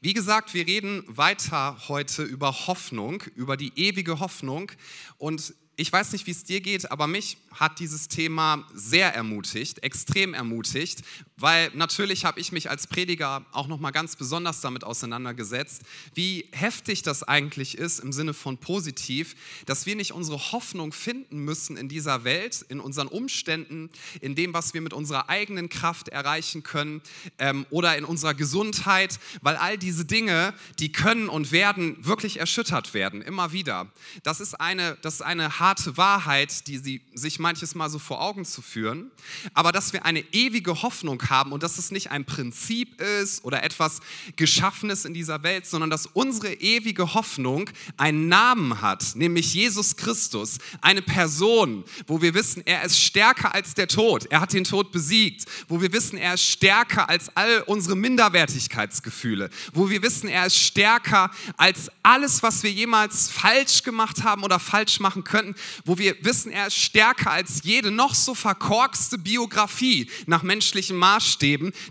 Wie gesagt, wir reden weiter heute über Hoffnung, über die ewige Hoffnung. Und ich weiß nicht, wie es dir geht, aber mich hat dieses Thema sehr ermutigt, extrem ermutigt, weil natürlich habe ich mich als Prediger auch noch mal ganz besonders damit auseinandergesetzt, wie heftig das eigentlich ist im Sinne von positiv, dass wir nicht unsere Hoffnung finden müssen in dieser Welt, in unseren Umständen, in dem, was wir mit unserer eigenen Kraft erreichen können ähm, oder in unserer Gesundheit, weil all diese Dinge, die können und werden wirklich erschüttert werden, immer wieder. Das ist eine, das ist eine harte Wahrheit, die sie sich manches Mal so vor Augen zu führen, aber dass wir eine ewige Hoffnung haben und dass es nicht ein Prinzip ist oder etwas Geschaffenes in dieser Welt, sondern dass unsere ewige Hoffnung einen Namen hat, nämlich Jesus Christus, eine Person, wo wir wissen, er ist stärker als der Tod, er hat den Tod besiegt, wo wir wissen, er ist stärker als all unsere Minderwertigkeitsgefühle, wo wir wissen, er ist stärker als alles, was wir jemals falsch gemacht haben oder falsch machen könnten, wo wir wissen, er ist stärker als jede noch so verkorkste Biografie nach menschlichen Maßstäben,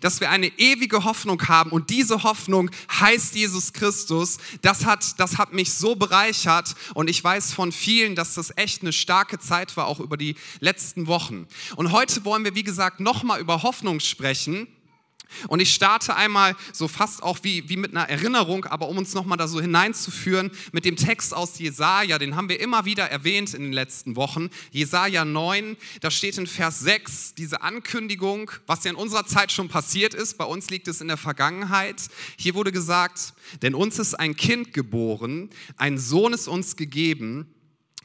dass wir eine ewige Hoffnung haben und diese Hoffnung heißt Jesus Christus. Das hat, das hat mich so bereichert und ich weiß von vielen, dass das echt eine starke Zeit war, auch über die letzten Wochen. Und heute wollen wir, wie gesagt, nochmal über Hoffnung sprechen. Und ich starte einmal so fast auch wie, wie mit einer Erinnerung, aber um uns nochmal da so hineinzuführen, mit dem Text aus Jesaja, den haben wir immer wieder erwähnt in den letzten Wochen. Jesaja 9, da steht in Vers 6 diese Ankündigung, was ja in unserer Zeit schon passiert ist, bei uns liegt es in der Vergangenheit. Hier wurde gesagt, denn uns ist ein Kind geboren, ein Sohn ist uns gegeben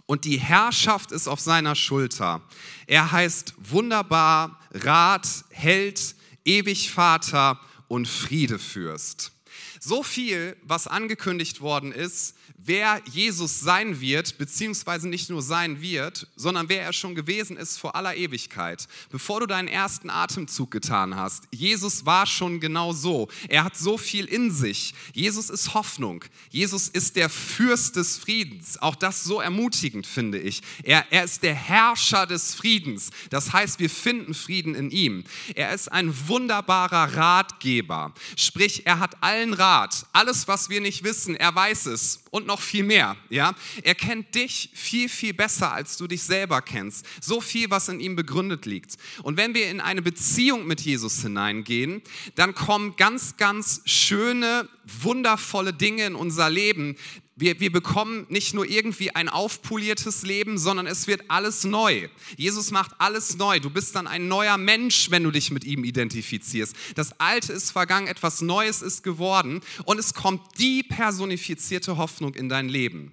und die Herrschaft ist auf seiner Schulter. Er heißt wunderbar, Rat, Held, ewig Vater und Friedefürst. So viel, was angekündigt worden ist, wer Jesus sein wird, beziehungsweise nicht nur sein wird, sondern wer er schon gewesen ist vor aller Ewigkeit. Bevor du deinen ersten Atemzug getan hast, Jesus war schon genau so. Er hat so viel in sich. Jesus ist Hoffnung. Jesus ist der Fürst des Friedens. Auch das so ermutigend, finde ich. Er, er ist der Herrscher des Friedens. Das heißt, wir finden Frieden in ihm. Er ist ein wunderbarer Ratgeber. Sprich, er hat allen Rat. Alles, was wir nicht wissen, er weiß es und noch viel mehr. Ja? Er kennt dich viel, viel besser, als du dich selber kennst. So viel, was in ihm begründet liegt. Und wenn wir in eine Beziehung mit Jesus hineingehen, dann kommen ganz, ganz schöne, wundervolle Dinge in unser Leben, wir, wir bekommen nicht nur irgendwie ein aufpoliertes Leben, sondern es wird alles neu. Jesus macht alles neu. Du bist dann ein neuer Mensch, wenn du dich mit ihm identifizierst. Das Alte ist vergangen, etwas Neues ist geworden und es kommt die personifizierte Hoffnung in dein Leben.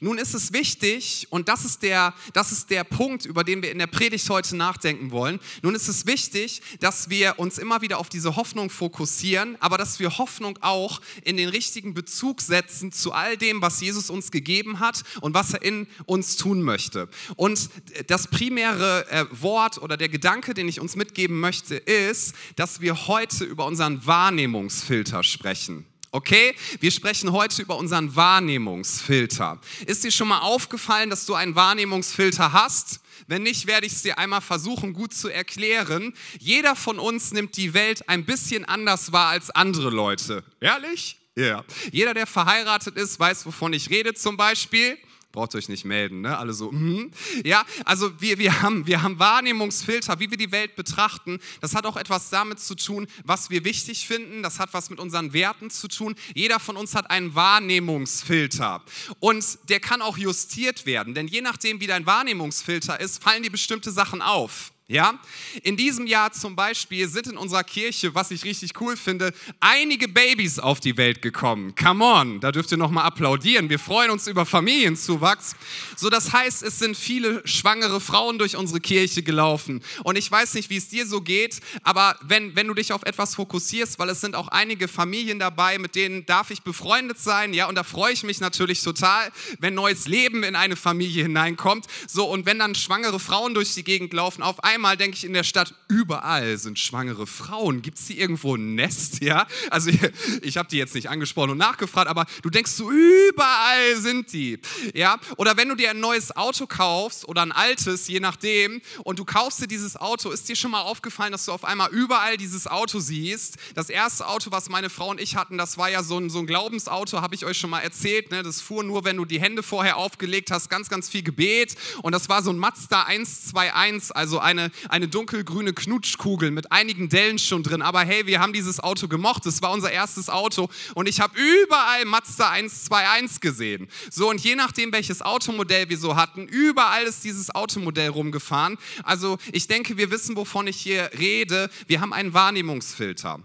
Nun ist es wichtig, und das ist, der, das ist der Punkt, über den wir in der Predigt heute nachdenken wollen. Nun ist es wichtig, dass wir uns immer wieder auf diese Hoffnung fokussieren, aber dass wir Hoffnung auch in den richtigen Bezug setzen zu all dem, was Jesus uns gegeben hat und was er in uns tun möchte. Und das primäre äh, Wort oder der Gedanke, den ich uns mitgeben möchte, ist, dass wir heute über unseren Wahrnehmungsfilter sprechen. Okay, wir sprechen heute über unseren Wahrnehmungsfilter. Ist dir schon mal aufgefallen, dass du einen Wahrnehmungsfilter hast? Wenn nicht, werde ich es dir einmal versuchen gut zu erklären. Jeder von uns nimmt die Welt ein bisschen anders wahr als andere Leute. Ehrlich? Ja. Yeah. Jeder, der verheiratet ist, weiß, wovon ich rede zum Beispiel braucht euch nicht melden, ne? Alle so, mm. ja, also wir, wir, haben, wir haben Wahrnehmungsfilter, wie wir die Welt betrachten. Das hat auch etwas damit zu tun, was wir wichtig finden. Das hat was mit unseren Werten zu tun. Jeder von uns hat einen Wahrnehmungsfilter und der kann auch justiert werden, denn je nachdem, wie dein Wahrnehmungsfilter ist, fallen dir bestimmte Sachen auf. Ja, in diesem Jahr zum Beispiel sind in unserer Kirche, was ich richtig cool finde, einige Babys auf die Welt gekommen. Come on, da dürft ihr noch mal applaudieren. Wir freuen uns über Familienzuwachs. So, das heißt, es sind viele schwangere Frauen durch unsere Kirche gelaufen. Und ich weiß nicht, wie es dir so geht, aber wenn, wenn du dich auf etwas fokussierst, weil es sind auch einige Familien dabei, mit denen darf ich befreundet sein, ja, und da freue ich mich natürlich total, wenn neues Leben in eine Familie hineinkommt. So, und wenn dann schwangere Frauen durch die Gegend laufen, auf einmal einmal denke ich in der Stadt, überall sind schwangere Frauen. Gibt es hier irgendwo ein Nest? Ja, also ich habe die jetzt nicht angesprochen und nachgefragt, aber du denkst so, überall sind die. Ja, oder wenn du dir ein neues Auto kaufst oder ein altes, je nachdem, und du kaufst dir dieses Auto, ist dir schon mal aufgefallen, dass du auf einmal überall dieses Auto siehst? Das erste Auto, was meine Frau und ich hatten, das war ja so ein, so ein Glaubensauto, habe ich euch schon mal erzählt. Ne? Das fuhr nur, wenn du die Hände vorher aufgelegt hast, ganz, ganz viel Gebet. Und das war so ein Mazda 121, also eine, eine dunkelgrüne Knutschkugel mit einigen Dellen schon drin. Aber hey, wir haben dieses Auto gemocht. Das war unser erstes Auto. Und ich habe überall Mazda 121 gesehen. So, und je nachdem, welches Automodell wir so hatten, überall ist dieses Automodell rumgefahren. Also ich denke, wir wissen, wovon ich hier rede. Wir haben einen Wahrnehmungsfilter.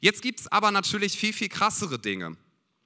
Jetzt gibt es aber natürlich viel, viel krassere Dinge.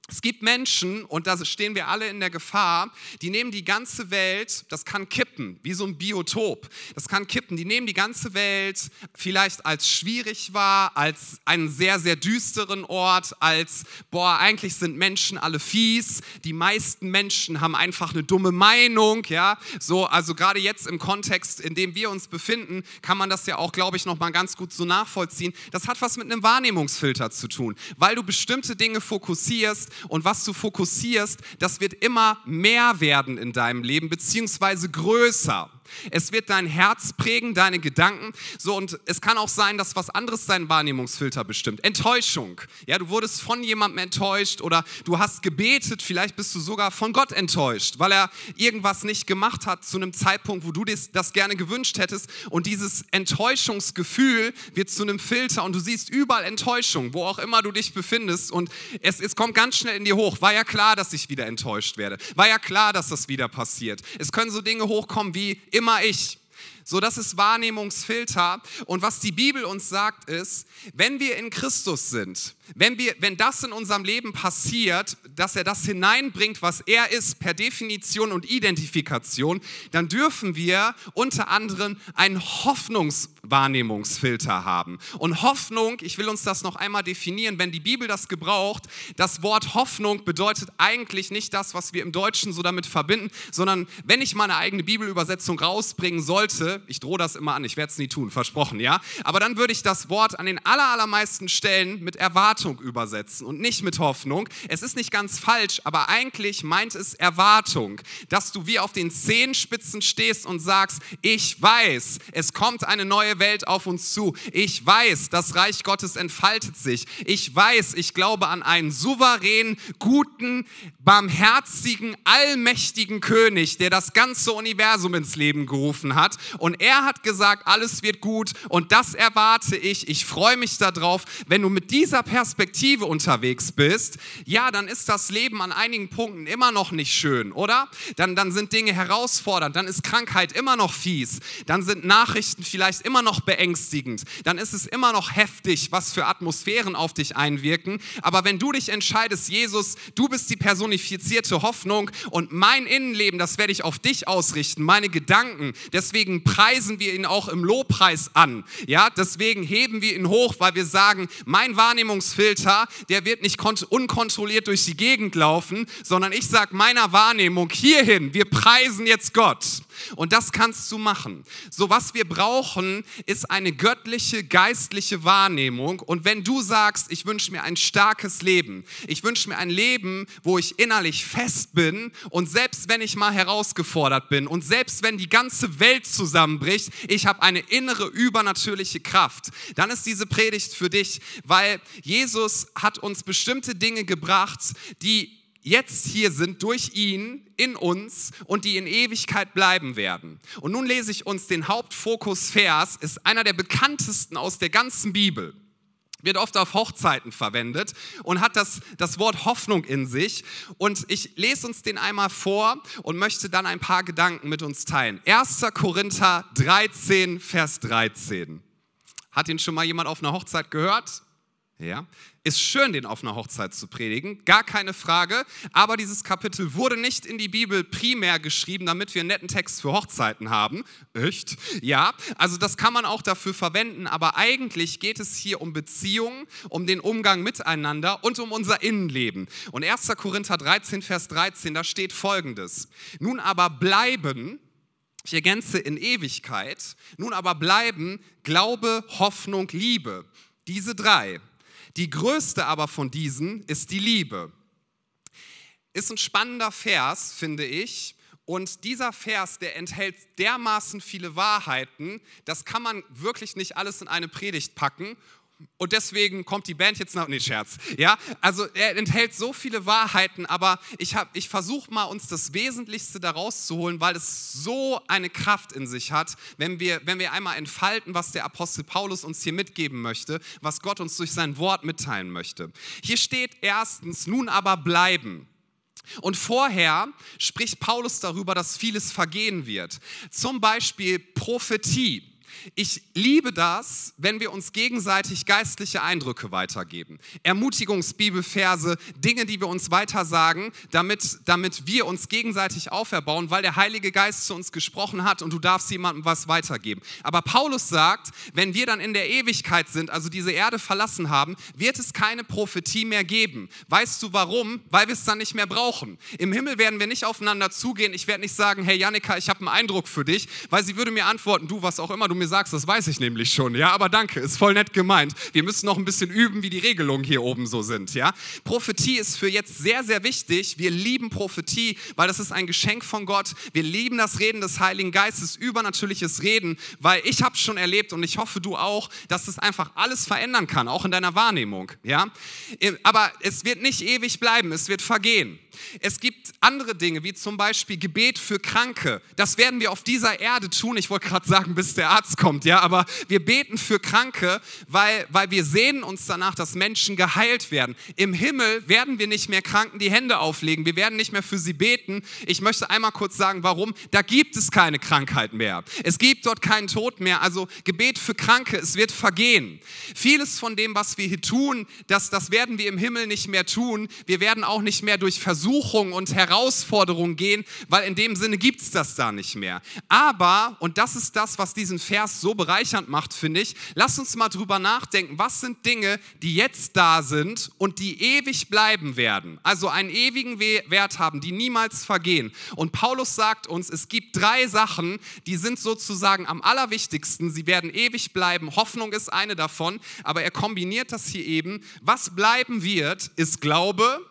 Es gibt Menschen, und da stehen wir alle in der Gefahr, die nehmen die ganze Welt, das kann kippen, wie so ein Biotop, das kann kippen, die nehmen die ganze Welt vielleicht als schwierig wahr, als einen sehr, sehr düsteren Ort, als, boah, eigentlich sind Menschen alle fies, die meisten Menschen haben einfach eine dumme Meinung, ja, so, also gerade jetzt im Kontext, in dem wir uns befinden, kann man das ja auch, glaube ich, nochmal ganz gut so nachvollziehen. Das hat was mit einem Wahrnehmungsfilter zu tun, weil du bestimmte Dinge fokussierst, und was du fokussierst, das wird immer mehr werden in deinem Leben, beziehungsweise größer. Es wird dein Herz prägen, deine Gedanken. So, und es kann auch sein, dass was anderes deinen Wahrnehmungsfilter bestimmt. Enttäuschung. Ja, du wurdest von jemandem enttäuscht oder du hast gebetet, vielleicht bist du sogar von Gott enttäuscht, weil er irgendwas nicht gemacht hat zu einem Zeitpunkt, wo du das gerne gewünscht hättest. Und dieses Enttäuschungsgefühl wird zu einem Filter und du siehst überall Enttäuschung, wo auch immer du dich befindest. Und es, es kommt ganz schnell in dir hoch. War ja klar, dass ich wieder enttäuscht werde. War ja klar, dass das wieder passiert. Es können so Dinge hochkommen wie immer ich. So, das ist Wahrnehmungsfilter. Und was die Bibel uns sagt, ist, wenn wir in Christus sind, wenn, wir, wenn das in unserem Leben passiert, dass er das hineinbringt, was er ist, per Definition und Identifikation, dann dürfen wir unter anderem einen Hoffnungswahrnehmungsfilter haben. Und Hoffnung, ich will uns das noch einmal definieren, wenn die Bibel das gebraucht, das Wort Hoffnung bedeutet eigentlich nicht das, was wir im Deutschen so damit verbinden, sondern wenn ich meine eigene Bibelübersetzung rausbringen sollte, ich drohe das immer an, ich werde es nie tun, versprochen, ja, aber dann würde ich das Wort an den allermeisten Stellen mit Erwartung Erwartung übersetzen und nicht mit Hoffnung. Es ist nicht ganz falsch, aber eigentlich meint es Erwartung, dass du wie auf den Zehenspitzen stehst und sagst, ich weiß, es kommt eine neue Welt auf uns zu. Ich weiß, das Reich Gottes entfaltet sich. Ich weiß, ich glaube an einen souveränen, guten, barmherzigen, allmächtigen König, der das ganze Universum ins Leben gerufen hat. Und er hat gesagt, alles wird gut und das erwarte ich. Ich freue mich darauf, wenn du mit dieser Perspektive Perspektive unterwegs bist, ja, dann ist das Leben an einigen Punkten immer noch nicht schön, oder? Dann, dann sind Dinge herausfordernd, dann ist Krankheit immer noch fies, dann sind Nachrichten vielleicht immer noch beängstigend, dann ist es immer noch heftig, was für Atmosphären auf dich einwirken. Aber wenn du dich entscheidest, Jesus, du bist die personifizierte Hoffnung und mein Innenleben, das werde ich auf dich ausrichten, meine Gedanken, deswegen preisen wir ihn auch im Lobpreis an. Ja, deswegen heben wir ihn hoch, weil wir sagen, mein Wahrnehmungs Wahrnehmungsfilter, der wird nicht unkontrolliert durch die Gegend laufen, sondern ich sage meiner Wahrnehmung hierhin, wir preisen jetzt Gott. Und das kannst du machen. So was wir brauchen, ist eine göttliche, geistliche Wahrnehmung. Und wenn du sagst, ich wünsche mir ein starkes Leben, ich wünsche mir ein Leben, wo ich innerlich fest bin und selbst wenn ich mal herausgefordert bin und selbst wenn die ganze Welt zusammenbricht, ich habe eine innere übernatürliche Kraft, dann ist diese Predigt für dich, weil Jesus hat uns bestimmte Dinge gebracht, die jetzt hier sind durch ihn in uns und die in Ewigkeit bleiben werden. Und nun lese ich uns den Hauptfokus-Vers, ist einer der bekanntesten aus der ganzen Bibel. Wird oft auf Hochzeiten verwendet und hat das, das Wort Hoffnung in sich. Und ich lese uns den einmal vor und möchte dann ein paar Gedanken mit uns teilen. 1. Korinther 13, Vers 13. Hat ihn schon mal jemand auf einer Hochzeit gehört? Ja, ist schön, den auf einer Hochzeit zu predigen, gar keine Frage. Aber dieses Kapitel wurde nicht in die Bibel primär geschrieben, damit wir einen netten Text für Hochzeiten haben. Echt? Ja, also das kann man auch dafür verwenden. Aber eigentlich geht es hier um Beziehungen, um den Umgang miteinander und um unser Innenleben. Und 1. Korinther 13, Vers 13, da steht folgendes: Nun aber bleiben Ich ergänze in Ewigkeit. Nun aber bleiben Glaube, Hoffnung, Liebe. Diese drei. Die größte aber von diesen ist die Liebe. Ist ein spannender Vers, finde ich. Und dieser Vers, der enthält dermaßen viele Wahrheiten, das kann man wirklich nicht alles in eine Predigt packen. Und deswegen kommt die Band jetzt nach, nee, Scherz. Ja, also er enthält so viele Wahrheiten, aber ich, ich versuche mal, uns das Wesentlichste daraus zu holen, weil es so eine Kraft in sich hat, wenn wir, wenn wir einmal entfalten, was der Apostel Paulus uns hier mitgeben möchte, was Gott uns durch sein Wort mitteilen möchte. Hier steht erstens, nun aber bleiben. Und vorher spricht Paulus darüber, dass vieles vergehen wird. Zum Beispiel Prophetie. Ich liebe das, wenn wir uns gegenseitig geistliche Eindrücke weitergeben. Ermutigungsbibelverse, Dinge, die wir uns weitersagen, damit, damit wir uns gegenseitig auferbauen, weil der Heilige Geist zu uns gesprochen hat und du darfst jemandem was weitergeben. Aber Paulus sagt, wenn wir dann in der Ewigkeit sind, also diese Erde verlassen haben, wird es keine Prophetie mehr geben. Weißt du warum? Weil wir es dann nicht mehr brauchen. Im Himmel werden wir nicht aufeinander zugehen. Ich werde nicht sagen, hey Janika, ich habe einen Eindruck für dich, weil sie würde mir antworten, du, was auch immer du mir mir sagst, das weiß ich nämlich schon. Ja, aber danke, ist voll nett gemeint. Wir müssen noch ein bisschen üben, wie die Regelungen hier oben so sind. Ja, Prophetie ist für jetzt sehr, sehr wichtig. Wir lieben Prophetie, weil das ist ein Geschenk von Gott. Wir lieben das Reden des Heiligen Geistes, übernatürliches Reden, weil ich habe schon erlebt und ich hoffe du auch, dass es einfach alles verändern kann, auch in deiner Wahrnehmung. Ja, aber es wird nicht ewig bleiben, es wird vergehen. Es gibt andere Dinge, wie zum Beispiel Gebet für Kranke. Das werden wir auf dieser Erde tun. Ich wollte gerade sagen, bis der Arzt kommt, ja, aber wir beten für Kranke, weil, weil wir sehnen uns danach, dass Menschen geheilt werden. Im Himmel werden wir nicht mehr Kranken die Hände auflegen. Wir werden nicht mehr für sie beten. Ich möchte einmal kurz sagen, warum. Da gibt es keine Krankheit mehr. Es gibt dort keinen Tod mehr. Also Gebet für Kranke, es wird vergehen. Vieles von dem, was wir hier tun, das, das werden wir im Himmel nicht mehr tun. Wir werden auch nicht mehr durch Versuchungen Versuchung und Herausforderung gehen, weil in dem Sinne gibt es das da nicht mehr. Aber, und das ist das, was diesen Vers so bereichernd macht, finde ich, lass uns mal drüber nachdenken, was sind Dinge, die jetzt da sind und die ewig bleiben werden, also einen ewigen Wert haben, die niemals vergehen. Und Paulus sagt uns, es gibt drei Sachen, die sind sozusagen am allerwichtigsten, sie werden ewig bleiben. Hoffnung ist eine davon, aber er kombiniert das hier eben. Was bleiben wird, ist Glaube,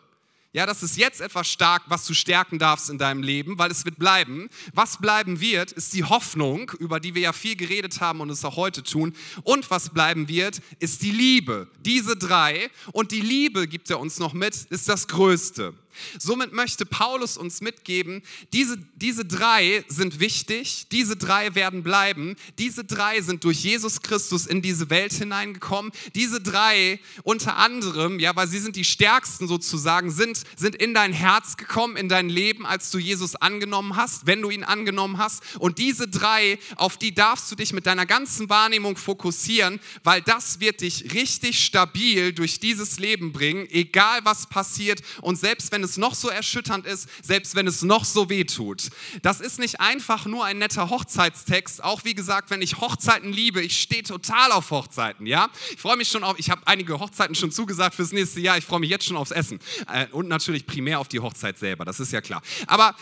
ja, das ist jetzt etwas stark, was du stärken darfst in deinem Leben, weil es wird bleiben. Was bleiben wird, ist die Hoffnung, über die wir ja viel geredet haben und es auch heute tun. Und was bleiben wird, ist die Liebe. Diese drei. Und die Liebe, gibt er uns noch mit, ist das Größte. Somit möchte Paulus uns mitgeben, diese, diese drei sind wichtig, diese drei werden bleiben, diese drei sind durch Jesus Christus in diese Welt hineingekommen, diese drei unter anderem, ja, weil sie sind die stärksten sozusagen, sind, sind in dein Herz gekommen, in dein Leben, als du Jesus angenommen hast, wenn du ihn angenommen hast. Und diese drei, auf die darfst du dich mit deiner ganzen Wahrnehmung fokussieren, weil das wird dich richtig stabil durch dieses Leben bringen, egal was passiert und selbst wenn es noch so erschütternd ist, selbst wenn es noch so weh tut. Das ist nicht einfach nur ein netter Hochzeitstext. Auch wie gesagt, wenn ich Hochzeiten liebe, ich stehe total auf Hochzeiten, ja. Ich freue mich schon auf, ich habe einige Hochzeiten schon zugesagt fürs nächste Jahr. Ich freue mich jetzt schon aufs Essen. Äh, und natürlich primär auf die Hochzeit selber, das ist ja klar. Aber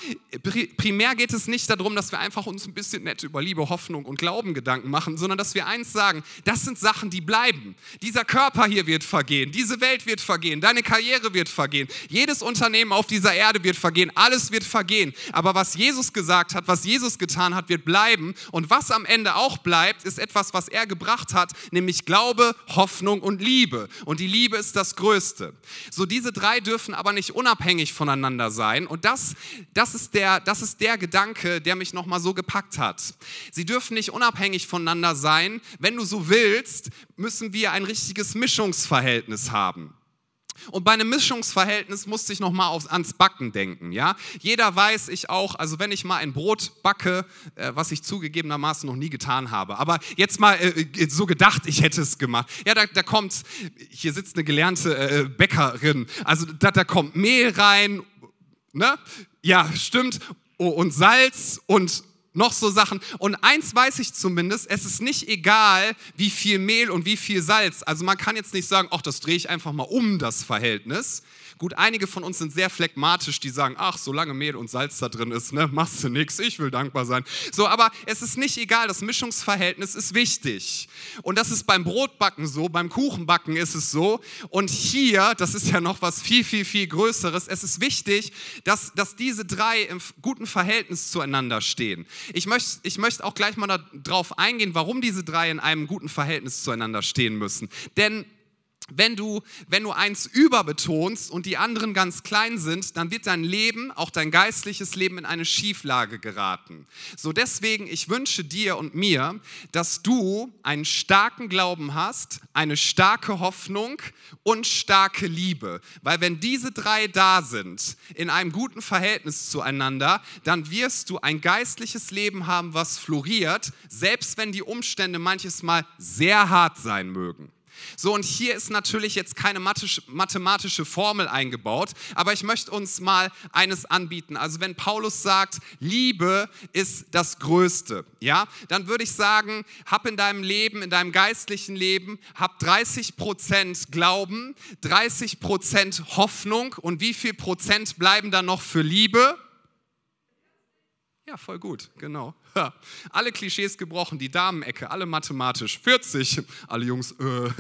primär geht es nicht darum, dass wir einfach uns ein bisschen nett über Liebe, Hoffnung und Glauben Gedanken machen, sondern dass wir eins sagen, das sind Sachen, die bleiben. Dieser Körper hier wird vergehen, diese Welt wird vergehen, deine Karriere wird vergehen, jedes Unternehmen Unternehmen auf dieser Erde wird vergehen, alles wird vergehen. Aber was Jesus gesagt hat, was Jesus getan hat, wird bleiben. Und was am Ende auch bleibt, ist etwas, was er gebracht hat, nämlich Glaube, Hoffnung und Liebe. Und die Liebe ist das Größte. So diese drei dürfen aber nicht unabhängig voneinander sein. Und das, das, ist, der, das ist der Gedanke, der mich nochmal so gepackt hat. Sie dürfen nicht unabhängig voneinander sein. Wenn du so willst, müssen wir ein richtiges Mischungsverhältnis haben. Und bei einem Mischungsverhältnis musste ich nochmal ans Backen denken. Ja? Jeder weiß, ich auch, also wenn ich mal ein Brot backe, äh, was ich zugegebenermaßen noch nie getan habe, aber jetzt mal äh, äh so gedacht, ich hätte es gemacht. Ja, da, da kommt, hier sitzt eine gelernte äh, Bäckerin, also da, da kommt Mehl rein, ne? Ja, stimmt, oh, und Salz und noch so Sachen. Und eins weiß ich zumindest, es ist nicht egal, wie viel Mehl und wie viel Salz. Also man kann jetzt nicht sagen, ach, das drehe ich einfach mal um, das Verhältnis. Gut, einige von uns sind sehr phlegmatisch, die sagen, ach, solange Mehl und Salz da drin ist, ne, machst du nichts, ich will dankbar sein. So, aber es ist nicht egal, das Mischungsverhältnis ist wichtig. Und das ist beim Brotbacken so, beim Kuchenbacken ist es so. Und hier, das ist ja noch was viel, viel, viel Größeres, es ist wichtig, dass, dass diese drei im guten Verhältnis zueinander stehen. Ich möchte ich möcht auch gleich mal darauf eingehen, warum diese drei in einem guten Verhältnis zueinander stehen müssen. Denn wenn du, wenn du eins überbetonst und die anderen ganz klein sind, dann wird dein Leben, auch dein geistliches Leben, in eine Schieflage geraten. So deswegen, ich wünsche dir und mir, dass du einen starken Glauben hast, eine starke Hoffnung und starke Liebe. Weil wenn diese drei da sind, in einem guten Verhältnis zueinander, dann wirst du ein geistliches Leben haben, was floriert, selbst wenn die Umstände manches Mal sehr hart sein mögen. So, und hier ist natürlich jetzt keine mathematische Formel eingebaut, aber ich möchte uns mal eines anbieten. Also wenn Paulus sagt, Liebe ist das Größte, ja, dann würde ich sagen, hab in deinem Leben, in deinem geistlichen Leben, hab 30 Prozent Glauben, 30 Prozent Hoffnung und wie viel Prozent bleiben dann noch für Liebe? Ja, voll gut, genau. Ja. Alle Klischees gebrochen, die Damenecke, alle mathematisch. 40, alle Jungs. Äh.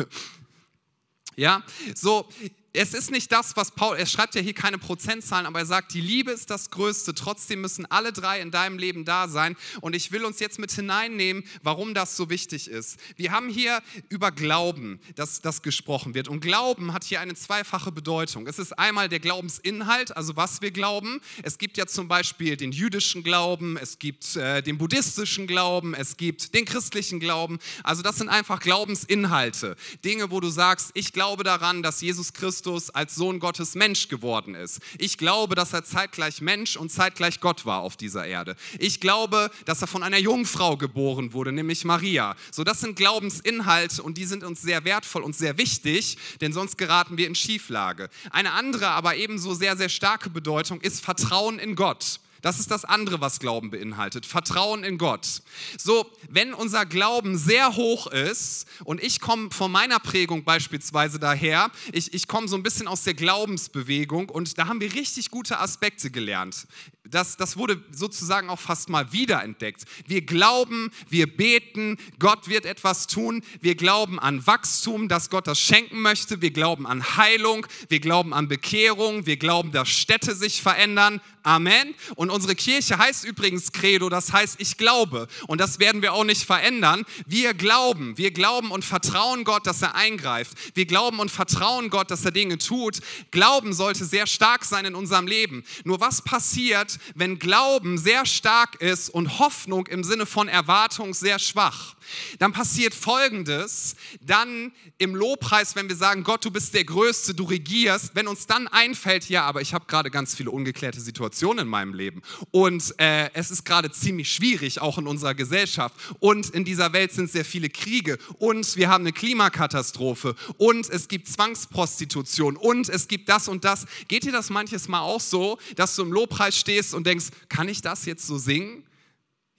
Ja, so, es ist nicht das, was Paul, er schreibt ja hier keine Prozentzahlen, aber er sagt, die Liebe ist das Größte. Trotzdem müssen alle drei in deinem Leben da sein. Und ich will uns jetzt mit hineinnehmen, warum das so wichtig ist. Wir haben hier über Glauben, dass das gesprochen wird. Und Glauben hat hier eine zweifache Bedeutung. Es ist einmal der Glaubensinhalt, also was wir glauben. Es gibt ja zum Beispiel den jüdischen Glauben, es gibt äh, den buddhistischen Glauben, es gibt den christlichen Glauben. Also das sind einfach Glaubensinhalte. Dinge, wo du sagst, ich glaube daran, dass Jesus Christus Christus als Sohn Gottes Mensch geworden ist. Ich glaube, dass er zeitgleich Mensch und zeitgleich Gott war auf dieser Erde. Ich glaube, dass er von einer Jungfrau geboren wurde, nämlich Maria. So, das sind Glaubensinhalte und die sind uns sehr wertvoll und sehr wichtig, denn sonst geraten wir in Schieflage. Eine andere, aber ebenso sehr, sehr starke Bedeutung ist Vertrauen in Gott. Das ist das andere, was Glauben beinhaltet. Vertrauen in Gott. So, wenn unser Glauben sehr hoch ist, und ich komme von meiner Prägung beispielsweise daher, ich, ich komme so ein bisschen aus der Glaubensbewegung und da haben wir richtig gute Aspekte gelernt. Das, das wurde sozusagen auch fast mal wiederentdeckt. Wir glauben, wir beten, Gott wird etwas tun. Wir glauben an Wachstum, dass Gott das schenken möchte. Wir glauben an Heilung. Wir glauben an Bekehrung. Wir glauben, dass Städte sich verändern. Amen. Und unsere Kirche heißt übrigens Credo, das heißt, ich glaube. Und das werden wir auch nicht verändern. Wir glauben, wir glauben und vertrauen Gott, dass er eingreift. Wir glauben und vertrauen Gott, dass er Dinge tut. Glauben sollte sehr stark sein in unserem Leben. Nur was passiert, wenn Glauben sehr stark ist und Hoffnung im Sinne von Erwartung sehr schwach? Dann passiert Folgendes, dann im Lobpreis, wenn wir sagen, Gott, du bist der Größte, du regierst, wenn uns dann einfällt, ja, aber ich habe gerade ganz viele ungeklärte Situationen in meinem Leben. Und äh, es ist gerade ziemlich schwierig, auch in unserer Gesellschaft. Und in dieser Welt sind sehr viele Kriege. Und wir haben eine Klimakatastrophe. Und es gibt Zwangsprostitution. Und es gibt das und das. Geht dir das manches Mal auch so, dass du im Lobpreis stehst und denkst, kann ich das jetzt so singen?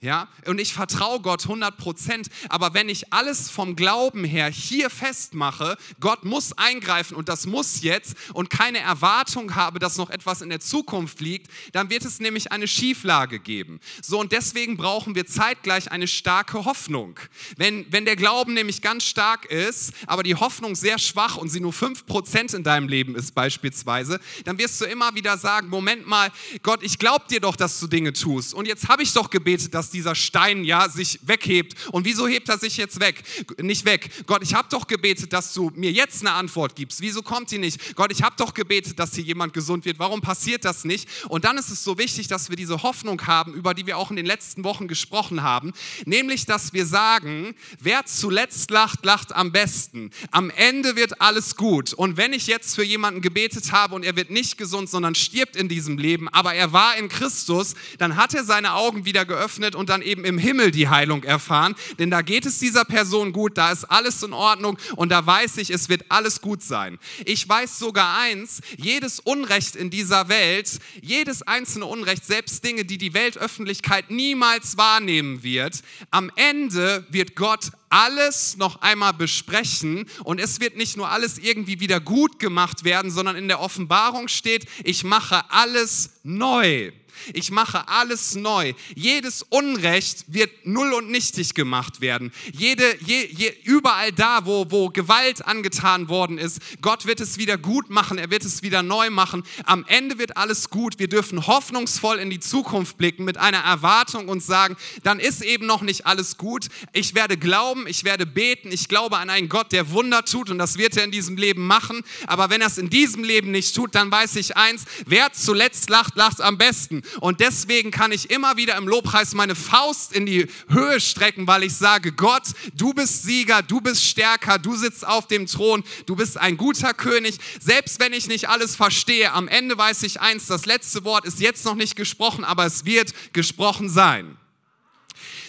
Ja, und ich vertraue Gott 100 Prozent. Aber wenn ich alles vom Glauben her hier festmache, Gott muss eingreifen und das muss jetzt und keine Erwartung habe, dass noch etwas in der Zukunft liegt, dann wird es nämlich eine Schieflage geben. So, und deswegen brauchen wir zeitgleich eine starke Hoffnung. Wenn, wenn der Glauben nämlich ganz stark ist, aber die Hoffnung sehr schwach und sie nur 5 Prozent in deinem Leben ist beispielsweise, dann wirst du immer wieder sagen, Moment mal, Gott, ich glaube dir doch, dass du Dinge tust. Und jetzt habe ich doch gebetet, dass dieser Stein ja sich weghebt. Und wieso hebt er sich jetzt weg? Nicht weg. Gott, ich habe doch gebetet, dass du mir jetzt eine Antwort gibst. Wieso kommt die nicht? Gott, ich habe doch gebetet, dass hier jemand gesund wird. Warum passiert das nicht? Und dann ist es so wichtig, dass wir diese Hoffnung haben, über die wir auch in den letzten Wochen gesprochen haben, nämlich, dass wir sagen, wer zuletzt lacht, lacht am besten. Am Ende wird alles gut. Und wenn ich jetzt für jemanden gebetet habe und er wird nicht gesund, sondern stirbt in diesem Leben, aber er war in Christus, dann hat er seine Augen wieder geöffnet wird und dann eben im Himmel die Heilung erfahren. Denn da geht es dieser Person gut, da ist alles in Ordnung und da weiß ich, es wird alles gut sein. Ich weiß sogar eins, jedes Unrecht in dieser Welt, jedes einzelne Unrecht, selbst Dinge, die die Weltöffentlichkeit niemals wahrnehmen wird, am Ende wird Gott alles noch einmal besprechen und es wird nicht nur alles irgendwie wieder gut gemacht werden, sondern in der Offenbarung steht, ich mache alles neu. Ich mache alles neu. Jedes Unrecht wird null und nichtig gemacht werden. Jede, je, je, überall da, wo, wo Gewalt angetan worden ist, Gott wird es wieder gut machen. Er wird es wieder neu machen. Am Ende wird alles gut. Wir dürfen hoffnungsvoll in die Zukunft blicken mit einer Erwartung und sagen, dann ist eben noch nicht alles gut. Ich werde glauben, ich werde beten. Ich glaube an einen Gott, der Wunder tut und das wird er in diesem Leben machen. Aber wenn er es in diesem Leben nicht tut, dann weiß ich eins, wer zuletzt lacht, lacht am besten. Und deswegen kann ich immer wieder im Lobpreis meine Faust in die Höhe strecken, weil ich sage, Gott, du bist Sieger, du bist stärker, du sitzt auf dem Thron, du bist ein guter König. Selbst wenn ich nicht alles verstehe, am Ende weiß ich eins, das letzte Wort ist jetzt noch nicht gesprochen, aber es wird gesprochen sein.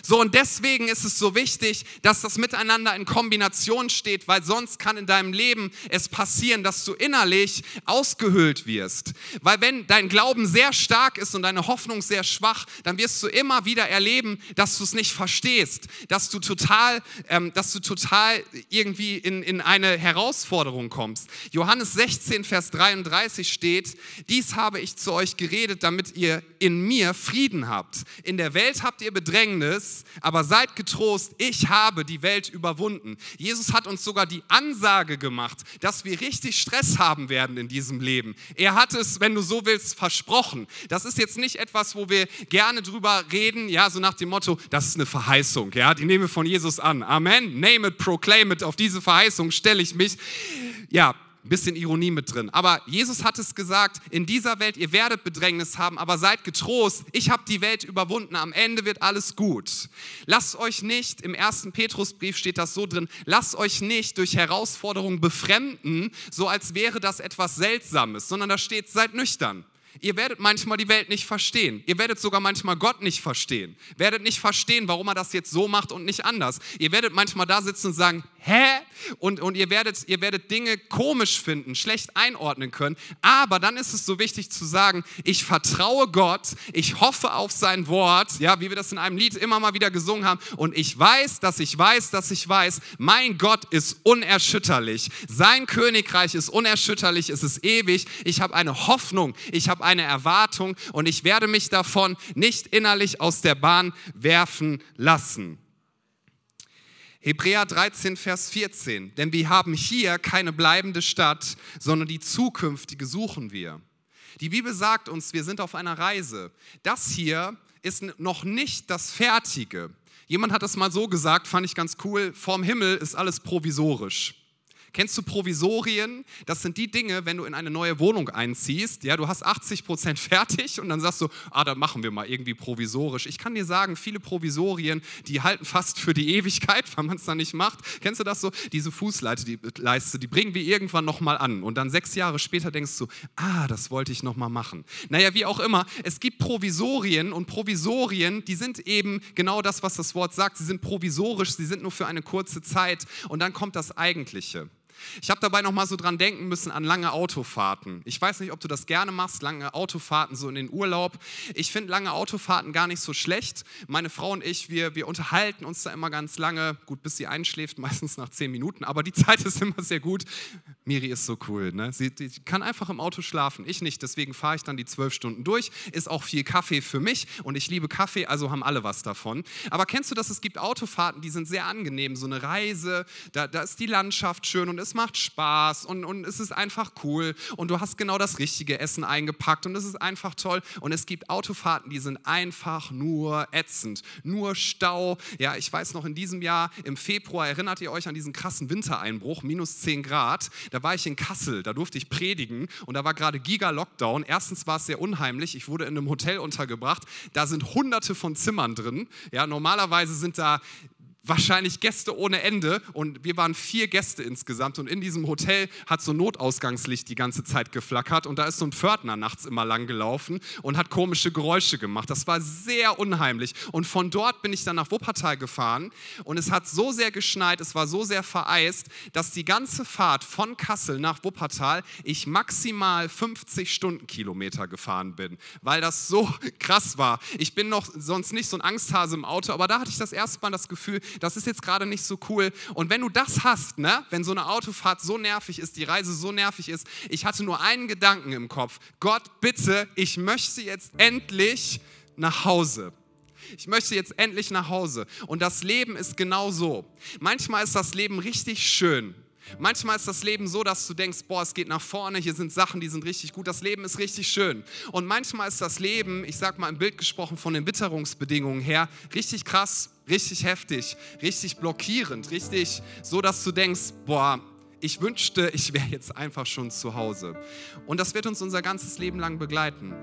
So, und deswegen ist es so wichtig, dass das miteinander in Kombination steht, weil sonst kann in deinem Leben es passieren, dass du innerlich ausgehöhlt wirst. Weil wenn dein Glauben sehr stark ist und deine Hoffnung sehr schwach, dann wirst du immer wieder erleben, dass du es nicht verstehst, dass du total, ähm, dass du total irgendwie in, in eine Herausforderung kommst. Johannes 16, Vers 33 steht, dies habe ich zu euch geredet, damit ihr in mir Frieden habt. In der Welt habt ihr Bedrängnis, aber seid getrost, ich habe die Welt überwunden. Jesus hat uns sogar die Ansage gemacht, dass wir richtig Stress haben werden in diesem Leben. Er hat es, wenn du so willst, versprochen. Das ist jetzt nicht etwas, wo wir gerne drüber reden, ja, so nach dem Motto, das ist eine Verheißung, ja, die nehmen wir von Jesus an. Amen. Name it, proclaim it. Auf diese Verheißung stelle ich mich. Ja, ein bisschen Ironie mit drin. Aber Jesus hat es gesagt, in dieser Welt, ihr werdet Bedrängnis haben, aber seid getrost, ich habe die Welt überwunden, am Ende wird alles gut. Lasst euch nicht, im ersten Petrusbrief steht das so drin, lasst euch nicht durch Herausforderungen befremden, so als wäre das etwas Seltsames, sondern da steht, seid nüchtern. Ihr werdet manchmal die Welt nicht verstehen. Ihr werdet sogar manchmal Gott nicht verstehen. Werdet nicht verstehen, warum er das jetzt so macht und nicht anders. Ihr werdet manchmal da sitzen und sagen, hä? Und, und ihr, werdet, ihr werdet Dinge komisch finden, schlecht einordnen können. Aber dann ist es so wichtig zu sagen, ich vertraue Gott, ich hoffe auf sein Wort, ja, wie wir das in einem Lied immer mal wieder gesungen haben. Und ich weiß, dass ich weiß, dass ich weiß, mein Gott ist unerschütterlich. Sein Königreich ist unerschütterlich, es ist ewig. Ich habe eine Hoffnung, ich habe eine Erwartung und ich werde mich davon nicht innerlich aus der Bahn werfen lassen. Hebräer 13, Vers 14. Denn wir haben hier keine bleibende Stadt, sondern die zukünftige suchen wir. Die Bibel sagt uns, wir sind auf einer Reise. Das hier ist noch nicht das Fertige. Jemand hat es mal so gesagt, fand ich ganz cool, vorm Himmel ist alles provisorisch. Kennst du Provisorien? Das sind die Dinge, wenn du in eine neue Wohnung einziehst, ja, du hast 80 Prozent fertig und dann sagst du, ah, da machen wir mal irgendwie provisorisch. Ich kann dir sagen, viele Provisorien, die halten fast für die Ewigkeit, weil man es dann nicht macht. Kennst du das so? Diese Fußleiste, die Leiste, die bringen wir irgendwann nochmal an und dann sechs Jahre später denkst du, ah, das wollte ich nochmal machen. Naja, wie auch immer, es gibt Provisorien und Provisorien, die sind eben genau das, was das Wort sagt. Sie sind provisorisch, sie sind nur für eine kurze Zeit und dann kommt das Eigentliche. Ich habe dabei noch mal so dran denken müssen an lange Autofahrten. Ich weiß nicht, ob du das gerne machst, lange Autofahrten so in den Urlaub. Ich finde lange Autofahrten gar nicht so schlecht. Meine Frau und ich, wir, wir unterhalten uns da immer ganz lange, gut, bis sie einschläft, meistens nach zehn Minuten, aber die Zeit ist immer sehr gut. Miri ist so cool, ne? Sie, kann einfach im Auto schlafen, ich nicht, deswegen fahre ich dann die zwölf Stunden durch. Ist auch viel Kaffee für mich und ich liebe Kaffee, also haben alle was davon. Aber kennst du das, es gibt Autofahrten, die sind sehr angenehm, so eine Reise, da, da ist die Landschaft schön und es macht Spaß und, und es ist einfach cool und du hast genau das richtige Essen eingepackt und es ist einfach toll. Und es gibt Autofahrten, die sind einfach nur ätzend, nur Stau. Ja, ich weiß noch in diesem Jahr im Februar, erinnert ihr euch an diesen krassen Wintereinbruch, minus 10 Grad? Da war ich in Kassel, da durfte ich predigen und da war gerade Giga-Lockdown. Erstens war es sehr unheimlich, ich wurde in einem Hotel untergebracht, da sind hunderte von Zimmern drin. Ja, normalerweise sind da wahrscheinlich Gäste ohne Ende. Und wir waren vier Gäste insgesamt. Und in diesem Hotel hat so Notausgangslicht die ganze Zeit geflackert. Und da ist so ein Pförtner nachts immer lang gelaufen und hat komische Geräusche gemacht. Das war sehr unheimlich. Und von dort bin ich dann nach Wuppertal gefahren. Und es hat so sehr geschneit, es war so sehr vereist, dass die ganze Fahrt von Kassel nach Wuppertal ich maximal 50 Stundenkilometer gefahren bin, weil das so krass war. Ich bin noch sonst nicht so ein Angsthase im Auto, aber da hatte ich das erste Mal das Gefühl, das ist jetzt gerade nicht so cool. Und wenn du das hast, ne, wenn so eine Autofahrt so nervig ist, die Reise so nervig ist, ich hatte nur einen Gedanken im Kopf. Gott, bitte, ich möchte jetzt endlich nach Hause. Ich möchte jetzt endlich nach Hause. Und das Leben ist genau so. Manchmal ist das Leben richtig schön. Manchmal ist das Leben so, dass du denkst, boah, es geht nach vorne, hier sind Sachen, die sind richtig gut, das Leben ist richtig schön. Und manchmal ist das Leben, ich sag mal im Bild gesprochen von den Witterungsbedingungen her, richtig krass, richtig heftig, richtig blockierend, richtig so, dass du denkst, boah, ich wünschte, ich wäre jetzt einfach schon zu Hause. Und das wird uns unser ganzes Leben lang begleiten.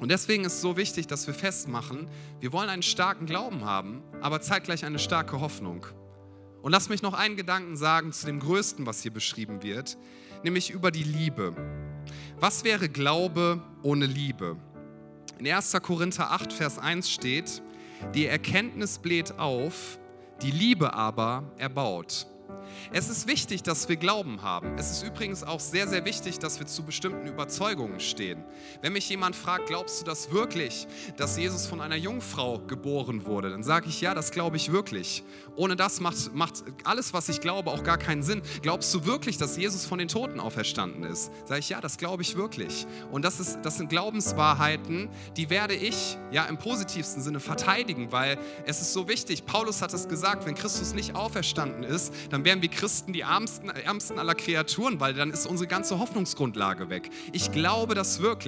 Und deswegen ist es so wichtig, dass wir festmachen, wir wollen einen starken Glauben haben, aber zeitgleich eine starke Hoffnung. Und lass mich noch einen Gedanken sagen zu dem Größten, was hier beschrieben wird, nämlich über die Liebe. Was wäre Glaube ohne Liebe? In 1. Korinther 8, Vers 1 steht, die Erkenntnis bläht auf, die Liebe aber erbaut. Es ist wichtig, dass wir Glauben haben. Es ist übrigens auch sehr, sehr wichtig, dass wir zu bestimmten Überzeugungen stehen. Wenn mich jemand fragt, glaubst du das wirklich, dass Jesus von einer Jungfrau geboren wurde, dann sage ich ja, das glaube ich wirklich. Ohne das macht, macht alles, was ich glaube, auch gar keinen Sinn. Glaubst du wirklich, dass Jesus von den Toten auferstanden ist? Sage ich ja, das glaube ich wirklich. Und das, ist, das sind Glaubenswahrheiten, die werde ich ja im positivsten Sinne verteidigen, weil es ist so wichtig. Paulus hat es gesagt, wenn Christus nicht auferstanden ist, dann wären wir Christen die ärmsten, ärmsten aller Kreaturen, weil dann ist unsere ganze Hoffnungsgrundlage weg. Ich glaube das wirklich.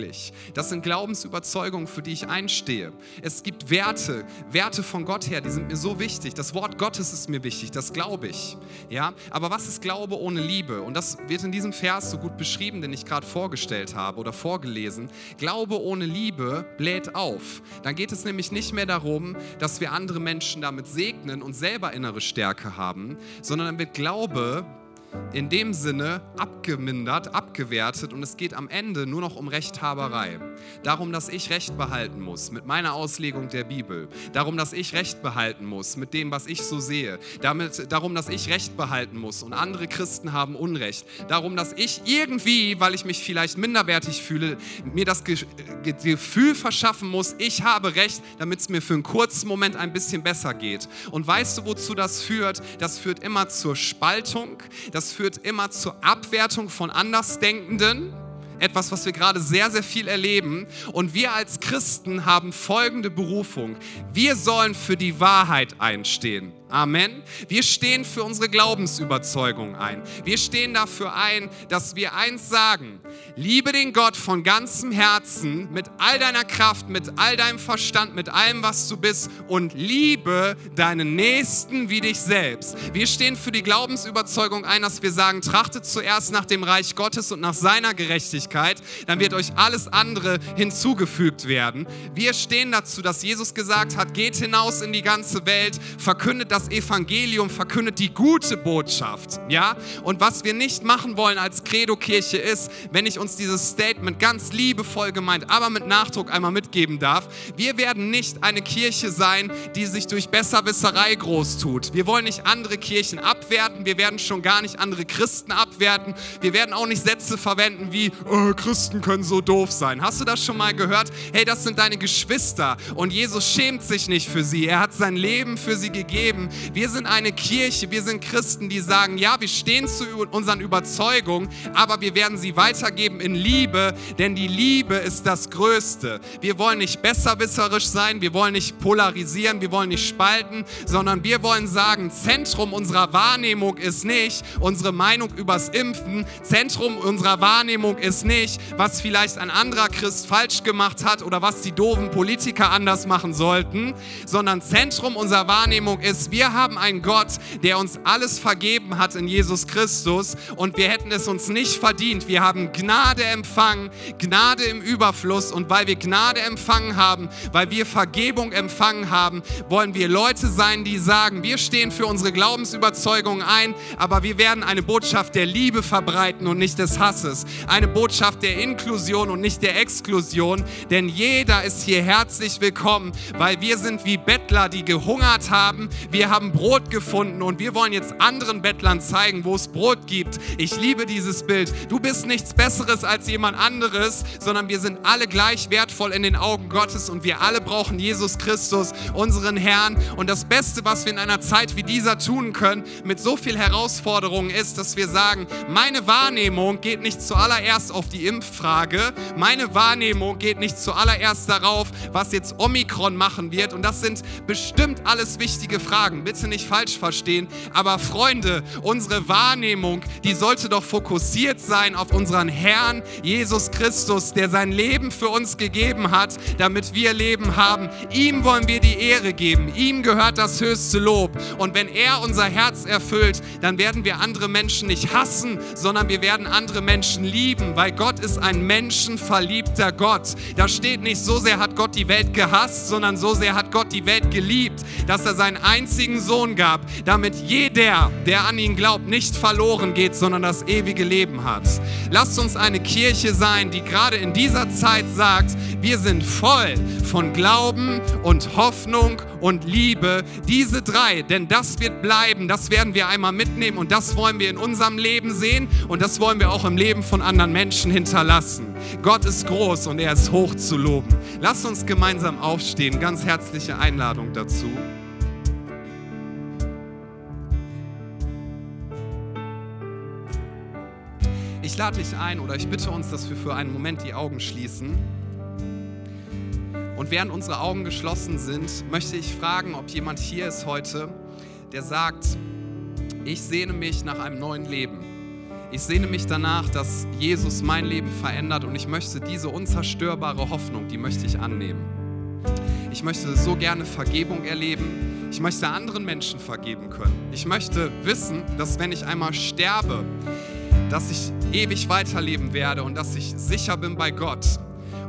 Das sind Glaubensüberzeugungen, für die ich einstehe. Es gibt Werte, Werte von Gott her, die sind mir so wichtig. Das Wort Gottes ist mir wichtig, das glaube ich. Ja, aber was ist Glaube ohne Liebe? Und das wird in diesem Vers so gut beschrieben, den ich gerade vorgestellt habe oder vorgelesen. Glaube ohne Liebe bläht auf. Dann geht es nämlich nicht mehr darum, dass wir andere Menschen damit segnen und selber innere Stärke haben, sondern dann wird Glaube in dem Sinne abgemindert, abgewertet und es geht am Ende nur noch um Rechthaberei. Darum, dass ich Recht behalten muss mit meiner Auslegung der Bibel. Darum, dass ich Recht behalten muss mit dem, was ich so sehe. Damit, darum, dass ich Recht behalten muss und andere Christen haben Unrecht. Darum, dass ich irgendwie, weil ich mich vielleicht minderwertig fühle, mir das Ge Ge Gefühl verschaffen muss, ich habe Recht, damit es mir für einen kurzen Moment ein bisschen besser geht. Und weißt du, wozu das führt? Das führt immer zur Spaltung. Das das führt immer zur Abwertung von Andersdenkenden. Etwas, was wir gerade sehr, sehr viel erleben. Und wir als Christen haben folgende Berufung. Wir sollen für die Wahrheit einstehen. Amen. Wir stehen für unsere Glaubensüberzeugung ein. Wir stehen dafür ein, dass wir eins sagen. Liebe den Gott von ganzem Herzen, mit all deiner Kraft, mit all deinem Verstand, mit allem, was du bist und liebe deinen Nächsten wie dich selbst. Wir stehen für die Glaubensüberzeugung ein, dass wir sagen, trachtet zuerst nach dem Reich Gottes und nach seiner Gerechtigkeit, dann wird euch alles andere hinzugefügt werden. Wir stehen dazu, dass Jesus gesagt hat, geht hinaus in die ganze Welt, verkündet das das Evangelium, verkündet die gute Botschaft. Ja? Und was wir nicht machen wollen als Credo-Kirche ist, wenn ich uns dieses Statement ganz liebevoll gemeint, aber mit Nachdruck einmal mitgeben darf, wir werden nicht eine Kirche sein, die sich durch Besserwisserei groß tut. Wir wollen nicht andere Kirchen abwerten, wir werden schon gar nicht andere Christen abwerten, wir werden auch nicht Sätze verwenden wie, oh, Christen können so doof sein. Hast du das schon mal gehört? Hey, das sind deine Geschwister und Jesus schämt sich nicht für sie. Er hat sein Leben für sie gegeben wir sind eine Kirche, wir sind Christen, die sagen, ja, wir stehen zu unseren Überzeugungen, aber wir werden sie weitergeben in Liebe, denn die Liebe ist das Größte. Wir wollen nicht besserwisserisch sein, wir wollen nicht polarisieren, wir wollen nicht spalten, sondern wir wollen sagen, Zentrum unserer Wahrnehmung ist nicht unsere Meinung übers Impfen, Zentrum unserer Wahrnehmung ist nicht, was vielleicht ein anderer Christ falsch gemacht hat oder was die doofen Politiker anders machen sollten, sondern Zentrum unserer Wahrnehmung ist, wir wir haben einen Gott, der uns alles vergeben hat in Jesus Christus und wir hätten es uns nicht verdient. Wir haben Gnade empfangen, Gnade im Überfluss und weil wir Gnade empfangen haben, weil wir Vergebung empfangen haben, wollen wir Leute sein, die sagen, wir stehen für unsere Glaubensüberzeugung ein, aber wir werden eine Botschaft der Liebe verbreiten und nicht des Hasses. Eine Botschaft der Inklusion und nicht der Exklusion, denn jeder ist hier herzlich willkommen, weil wir sind wie Bettler, die gehungert haben. Wir haben Brot gefunden und wir wollen jetzt anderen Bettlern zeigen, wo es Brot gibt. Ich liebe dieses Bild. Du bist nichts Besseres als jemand anderes, sondern wir sind alle gleich wertvoll in den Augen Gottes und wir alle brauchen Jesus Christus, unseren Herrn. Und das Beste, was wir in einer Zeit wie dieser tun können, mit so viel Herausforderungen, ist, dass wir sagen, meine Wahrnehmung geht nicht zuallererst auf die Impffrage, meine Wahrnehmung geht nicht zuallererst darauf, was jetzt Omikron machen wird. Und das sind bestimmt alles wichtige Fragen. Bitte nicht falsch verstehen. Aber Freunde, unsere Wahrnehmung, die sollte doch fokussiert sein auf unseren Herrn Jesus Christus, der sein Leben für uns gegeben hat, damit wir Leben haben. Ihm wollen wir die Ehre geben. Ihm gehört das höchste Lob. Und wenn er unser Herz erfüllt, dann werden wir andere Menschen nicht hassen, sondern wir werden andere Menschen lieben, weil Gott ist ein menschenverliebter Gott. Da steht nicht, so sehr hat Gott die Welt gehasst, sondern so sehr hat Gott die Welt geliebt, dass er seinen einzigen Sohn gab, damit jeder, der an ihn glaubt, nicht verloren geht, sondern das ewige Leben hat. Lasst uns eine Kirche sein, die gerade in dieser Zeit sagt, wir sind voll von Glauben und Hoffnung und Liebe. Diese drei, denn das wird bleiben, das werden wir einmal mitnehmen und das wollen wir in unserem Leben sehen und das wollen wir auch im Leben von anderen Menschen hinterlassen. Gott ist groß und er ist hoch zu loben. Lasst uns gemeinsam aufstehen. Ganz herzliche Einladung dazu. Ich lade dich ein oder ich bitte uns, dass wir für einen Moment die Augen schließen. Und während unsere Augen geschlossen sind, möchte ich fragen, ob jemand hier ist heute, der sagt, ich sehne mich nach einem neuen Leben. Ich sehne mich danach, dass Jesus mein Leben verändert und ich möchte diese unzerstörbare Hoffnung, die möchte ich annehmen. Ich möchte so gerne Vergebung erleben. Ich möchte anderen Menschen vergeben können. Ich möchte wissen, dass wenn ich einmal sterbe, dass ich ewig weiterleben werde und dass ich sicher bin bei Gott.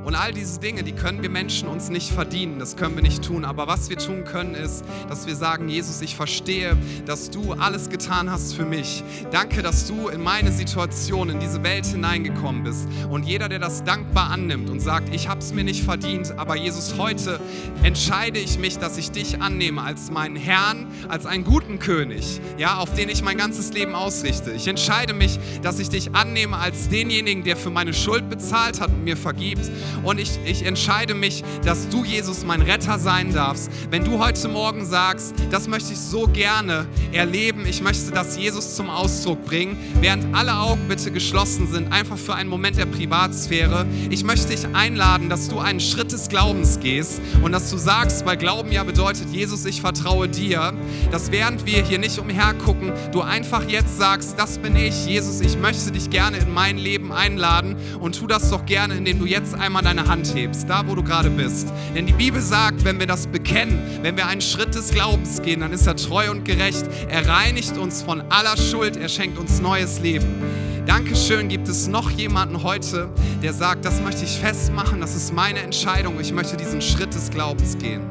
Und all diese Dinge, die können wir Menschen uns nicht verdienen, das können wir nicht tun. Aber was wir tun können, ist, dass wir sagen, Jesus, ich verstehe, dass du alles getan hast für mich. Danke, dass du in meine Situation, in diese Welt hineingekommen bist. Und jeder, der das dankbar annimmt und sagt, ich habe es mir nicht verdient, aber Jesus, heute entscheide ich mich, dass ich dich annehme als meinen Herrn, als einen guten König, ja, auf den ich mein ganzes Leben ausrichte. Ich entscheide mich, dass ich dich annehme als denjenigen, der für meine Schuld bezahlt hat und mir vergibt und ich, ich entscheide mich, dass du, Jesus, mein Retter sein darfst. Wenn du heute Morgen sagst, das möchte ich so gerne erleben, ich möchte das Jesus zum Ausdruck bringen, während alle Augen bitte geschlossen sind, einfach für einen Moment der Privatsphäre, ich möchte dich einladen, dass du einen Schritt des Glaubens gehst und dass du sagst, weil Glauben ja bedeutet, Jesus, ich vertraue dir, dass während wir hier nicht umhergucken, du einfach jetzt sagst, das bin ich, Jesus, ich möchte dich gerne in mein Leben einladen und tu das doch gerne, indem du jetzt einmal mal deine Hand hebst, da wo du gerade bist. Denn die Bibel sagt, wenn wir das bekennen, wenn wir einen Schritt des Glaubens gehen, dann ist er treu und gerecht. Er reinigt uns von aller Schuld, er schenkt uns neues Leben. Dankeschön. Gibt es noch jemanden heute, der sagt, das möchte ich festmachen, das ist meine Entscheidung, ich möchte diesen Schritt des Glaubens gehen?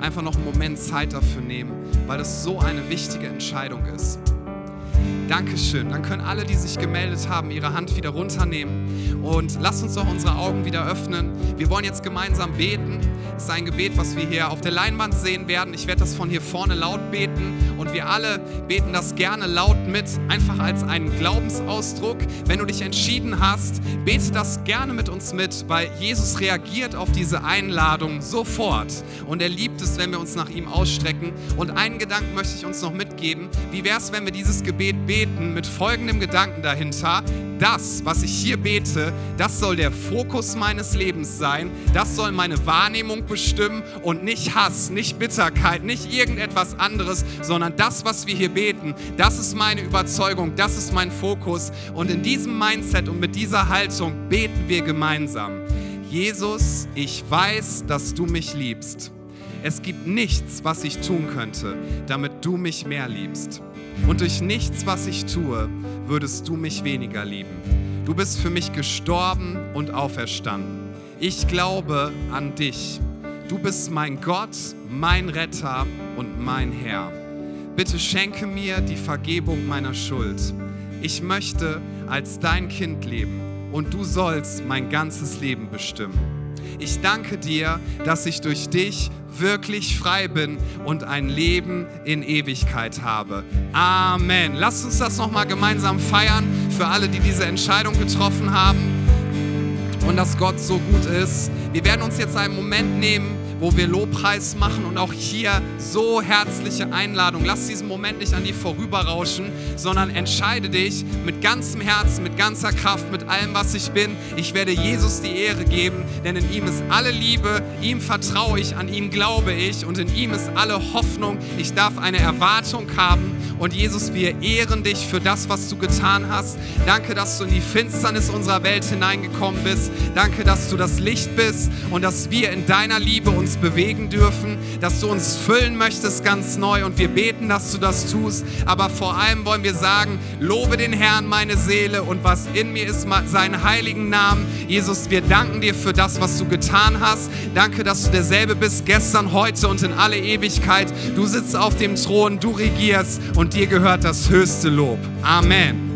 Einfach noch einen Moment Zeit dafür nehmen, weil das so eine wichtige Entscheidung ist. Dankeschön. Dann können alle, die sich gemeldet haben, ihre Hand wieder runternehmen. Und lasst uns doch unsere Augen wieder öffnen. Wir wollen jetzt gemeinsam beten. Es ist ein Gebet, was wir hier auf der Leinwand sehen werden. Ich werde das von hier vorne laut beten. Und wir alle beten das gerne laut mit, einfach als einen Glaubensausdruck. Wenn du dich entschieden hast, bete das gerne mit uns mit, weil Jesus reagiert auf diese Einladung sofort. Und er liebt es, wenn wir uns nach ihm ausstrecken. Und einen Gedanken möchte ich uns noch mitgeben. Wie wäre es, wenn wir dieses Gebet beten? mit folgendem Gedanken dahinter. Das, was ich hier bete, das soll der Fokus meines Lebens sein. Das soll meine Wahrnehmung bestimmen und nicht Hass, nicht Bitterkeit, nicht irgendetwas anderes, sondern das, was wir hier beten, das ist meine Überzeugung, das ist mein Fokus. Und in diesem Mindset und mit dieser Haltung beten wir gemeinsam. Jesus, ich weiß, dass du mich liebst. es gibt nichts, was ich tun könnte, damit du mich mehr liebst. Und durch nichts, was ich tue, würdest du mich weniger lieben. Du bist für mich gestorben und auferstanden. Ich glaube an dich. Du bist mein Gott, mein Retter und mein Herr. Bitte schenke mir die Vergebung meiner Schuld. Ich möchte als dein Kind leben und du sollst mein ganzes Leben bestimmen. Ich danke dir, dass ich durch dich wirklich frei bin und ein Leben in Ewigkeit habe. Amen. Lasst uns das nochmal gemeinsam feiern für alle, die diese Entscheidung getroffen haben und dass Gott so gut ist. Wir werden uns jetzt einen Moment nehmen, wo wir Lobpreis machen und auch hier so herzliche Einladung. Lass diesen Moment nicht an dir vorüberrauschen, sondern entscheide dich mit ganzem Herzen, mit ganzer Kraft, mit allem, was ich bin. Ich werde Jesus die Ehre geben, denn in ihm ist alle Liebe, ihm vertraue ich, an ihm glaube ich und in ihm ist alle Hoffnung. Ich darf eine Erwartung haben und Jesus, wir ehren dich für das, was du getan hast. Danke, dass du in die Finsternis unserer Welt hineingekommen bist. Danke, dass du das Licht bist und dass wir in deiner Liebe uns bewegen dürfen, dass du uns füllen möchtest ganz neu und wir beten, dass du das tust. Aber vor allem wollen wir sagen, lobe den Herrn meine Seele und was in mir ist, seinen heiligen Namen. Jesus, wir danken dir für das, was du getan hast. Danke, dass du derselbe bist, gestern, heute und in alle Ewigkeit. Du sitzt auf dem Thron, du regierst und dir gehört das höchste Lob. Amen.